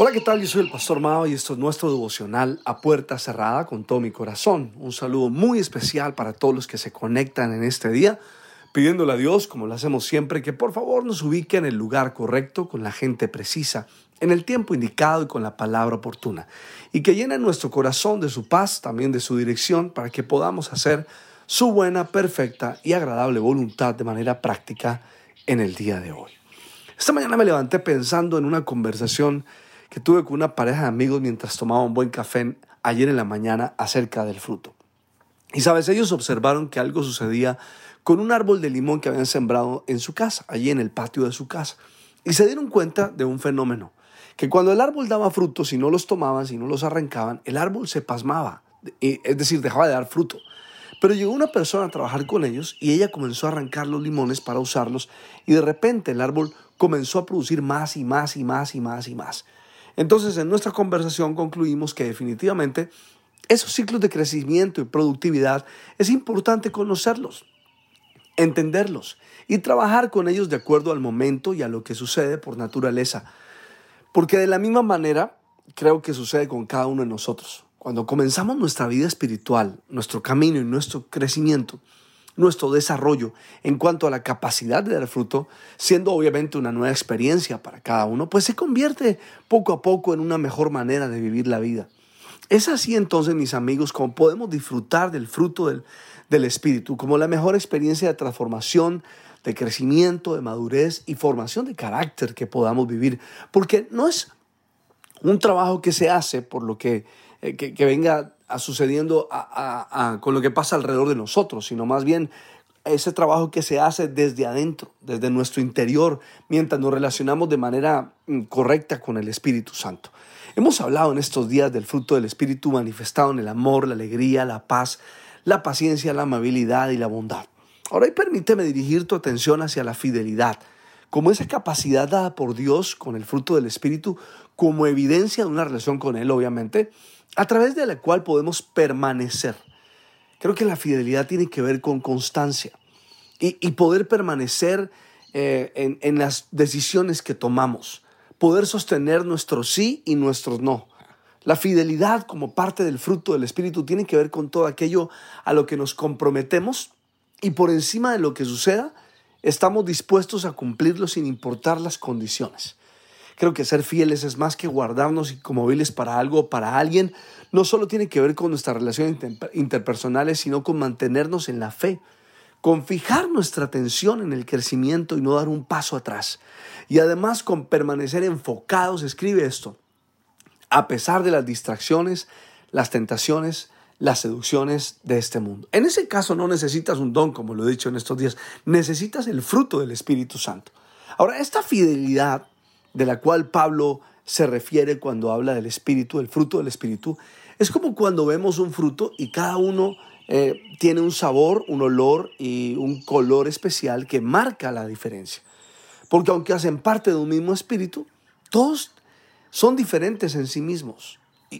Hola, ¿qué tal? Yo soy el Pastor Mao y esto es nuestro devocional a puerta cerrada con todo mi corazón. Un saludo muy especial para todos los que se conectan en este día, pidiéndole a Dios, como lo hacemos siempre, que por favor nos ubique en el lugar correcto, con la gente precisa, en el tiempo indicado y con la palabra oportuna. Y que llene nuestro corazón de su paz, también de su dirección, para que podamos hacer su buena, perfecta y agradable voluntad de manera práctica en el día de hoy. Esta mañana me levanté pensando en una conversación que tuve con una pareja de amigos mientras tomaba un buen café ayer en la mañana acerca del fruto. Y sabes, ellos observaron que algo sucedía con un árbol de limón que habían sembrado en su casa, allí en el patio de su casa. Y se dieron cuenta de un fenómeno, que cuando el árbol daba frutos, si no los tomaban, si no los arrancaban, el árbol se pasmaba, es decir, dejaba de dar fruto. Pero llegó una persona a trabajar con ellos y ella comenzó a arrancar los limones para usarlos y de repente el árbol comenzó a producir más y más y más y más y más. Entonces, en nuestra conversación concluimos que definitivamente esos ciclos de crecimiento y productividad es importante conocerlos, entenderlos y trabajar con ellos de acuerdo al momento y a lo que sucede por naturaleza. Porque de la misma manera creo que sucede con cada uno de nosotros. Cuando comenzamos nuestra vida espiritual, nuestro camino y nuestro crecimiento, nuestro desarrollo en cuanto a la capacidad de dar fruto, siendo obviamente una nueva experiencia para cada uno, pues se convierte poco a poco en una mejor manera de vivir la vida. Es así entonces, mis amigos, como podemos disfrutar del fruto del, del Espíritu, como la mejor experiencia de transformación, de crecimiento, de madurez y formación de carácter que podamos vivir. Porque no es un trabajo que se hace por lo que, eh, que, venga sucediendo con lo que pasa alrededor de nosotros, sino más bien ese trabajo que se hace desde adentro, desde nuestro interior, mientras nos relacionamos de manera mm, correcta con el Espíritu Santo. Hemos hablado en estos días del fruto del Espíritu manifestado en el amor, la alegría, la paz, la paciencia, la amabilidad y la bondad. Ahora permíteme dirigir tu atención hacia la fidelidad, como esa capacidad dada por Dios con el fruto del Espíritu, como evidencia de una relación con Él, obviamente, a través de la cual podemos permanecer. Creo que la fidelidad tiene que ver con constancia y, poder permanecer eh, en, en las decisiones que tomamos, poder sostener nuestro sí y nuestros no. La fidelidad como parte del fruto del Espíritu tiene que ver con todo aquello a lo que nos comprometemos y por encima de lo que suceda, estamos dispuestos a cumplirlo sin importar las condiciones. Creo que ser fieles es más que guardarnos como viles para algo para alguien. No solo tiene que ver con nuestras relaciones interpersonales, sino con mantenernos en la fe, con fijar nuestra atención en el crecimiento y no dar un paso atrás. Y además con permanecer enfocados, escribe esto, a pesar de las distracciones, las tentaciones, las seducciones de este mundo. En ese caso no necesitas un don, como lo he dicho en estos días, necesitas el fruto del Espíritu Santo. Ahora, esta fidelidad de la cual Pablo se refiere cuando habla del espíritu, el fruto del espíritu, es como cuando vemos un fruto y cada uno eh, tiene un sabor, un olor y un color especial que marca la diferencia. Porque aunque hacen parte de un mismo espíritu, todos son diferentes en sí mismos.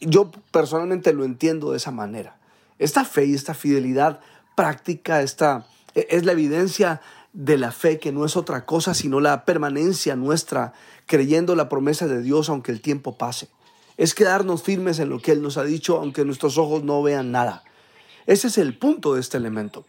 Yo personalmente lo entiendo de esa manera. Esta fe y esta fidelidad práctica, esta, e, es la evidencia de la fe, que no es otra cosa sino la permanencia nuestra, creyendo la promesa de Dios aunque el tiempo pase. Es quedarnos firmes en lo que Él nos ha dicho aunque nuestros ojos no vean nada. Ese es el punto de este elemento,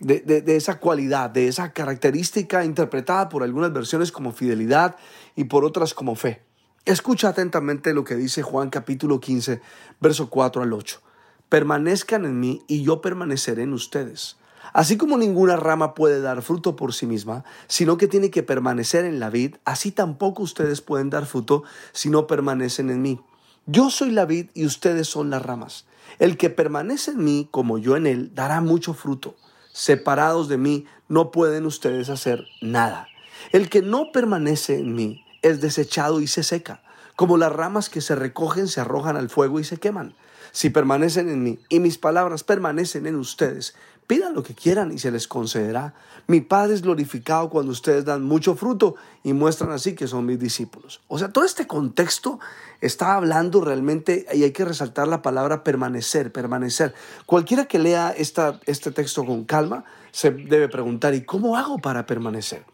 de, de esa cualidad, de esa característica interpretada por algunas versiones como fidelidad y por otras como fe. Escucha atentamente lo que dice Juan capítulo 15, verso 4 al 8. Permanezcan en mí y yo permaneceré en ustedes. Así como ninguna rama puede dar fruto por sí misma, sino que tiene que permanecer en la vid, así tampoco ustedes pueden dar fruto si no permanecen en mí. Yo soy la vid y ustedes son las ramas. El que permanece en mí, como yo en él, dará mucho fruto. Separados de mí, no pueden ustedes hacer nada. El que no permanece en mí es desechado y se seca, como las ramas que se recogen, se arrojan al fuego y se queman. Si permanecen en mí y mis palabras permanecen en ustedes, pidan lo que quieran y se les concederá. Mi Padre es glorificado cuando ustedes dan mucho fruto y muestran así que son mis discípulos. O sea, todo este contexto está hablando realmente, y hay que resaltar la palabra permanecer, permanecer. Cualquiera que lea esta, este texto con calma se debe preguntar, ¿y cómo hago para permanecer?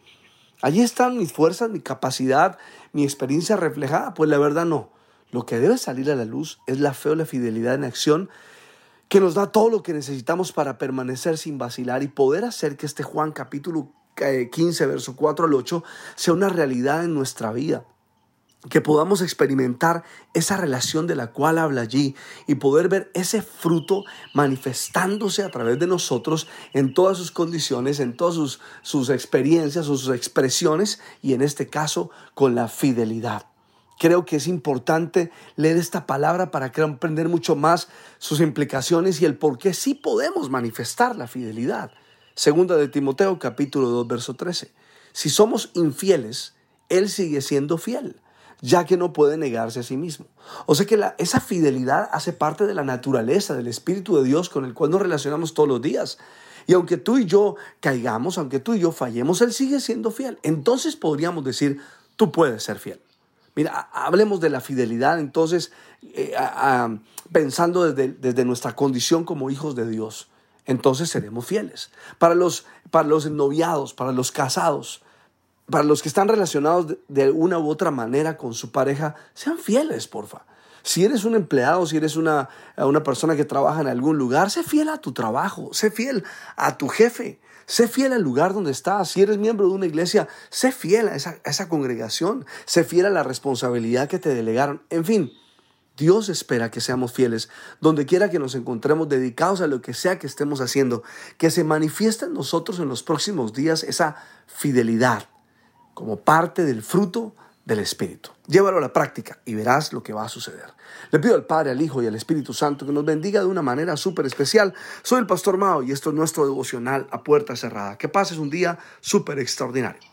Allí están mis fuerzas, mi capacidad, mi experiencia reflejada. Pues la verdad no. Lo que debe salir a la luz es la fe o la fidelidad en acción que nos da todo lo que necesitamos para permanecer sin vacilar y poder hacer que este Juan capítulo 15, eh, verso 4 al 8, sea una realidad en nuestra vida. Que podamos experimentar esa relación de la cual habla allí y poder ver ese fruto manifestándose a través de nosotros en todas sus condiciones, en todas sus, sus experiencias sus expresiones y en este caso con la fidelidad. Creo que es importante leer esta palabra para comprender mucho más sus implicaciones y el por qué sí podemos manifestar la fidelidad. Segunda de Timoteo capítulo 2 verso 13. Si somos infieles, Él sigue siendo fiel, ya que no puede negarse a sí mismo. O sea que esa fidelidad hace parte de la naturaleza, del Espíritu de Dios con el cual nos relacionamos todos los días. Y aunque tú y yo caigamos, aunque tú y yo fallemos, Él sigue siendo fiel. Entonces podríamos decir, tú puedes ser fiel. Mira, hablemos de la fidelidad entonces, eh, pensando desde, desde, nuestra condición como hijos de Dios. Entonces seremos fieles. Para los, para los noviados, para los casados, para los que están relacionados de, una u otra manera con su pareja, sean fieles, porfa. Si eres un empleado, si eres una, una persona que trabaja en algún lugar, sé fiel a tu trabajo, sé fiel a tu jefe. Sé fiel al lugar donde estás. Si eres miembro de una iglesia, sé fiel a esa, a esa congregación. Sé fiel a la responsabilidad que te delegaron. En fin, Dios espera que seamos fieles, donde quiera que nos encontremos dedicados a lo que sea que estemos haciendo, que se manifieste en nosotros en los próximos días esa fidelidad como parte del fruto del Espíritu. Llévalo a la práctica y verás lo que va a suceder. Le pido al Padre, al Hijo y al Espíritu Santo que nos bendiga de una manera súper especial. Soy el Pastor Mao y esto es nuestro devocional a puerta cerrada. Que pases un día súper extraordinario.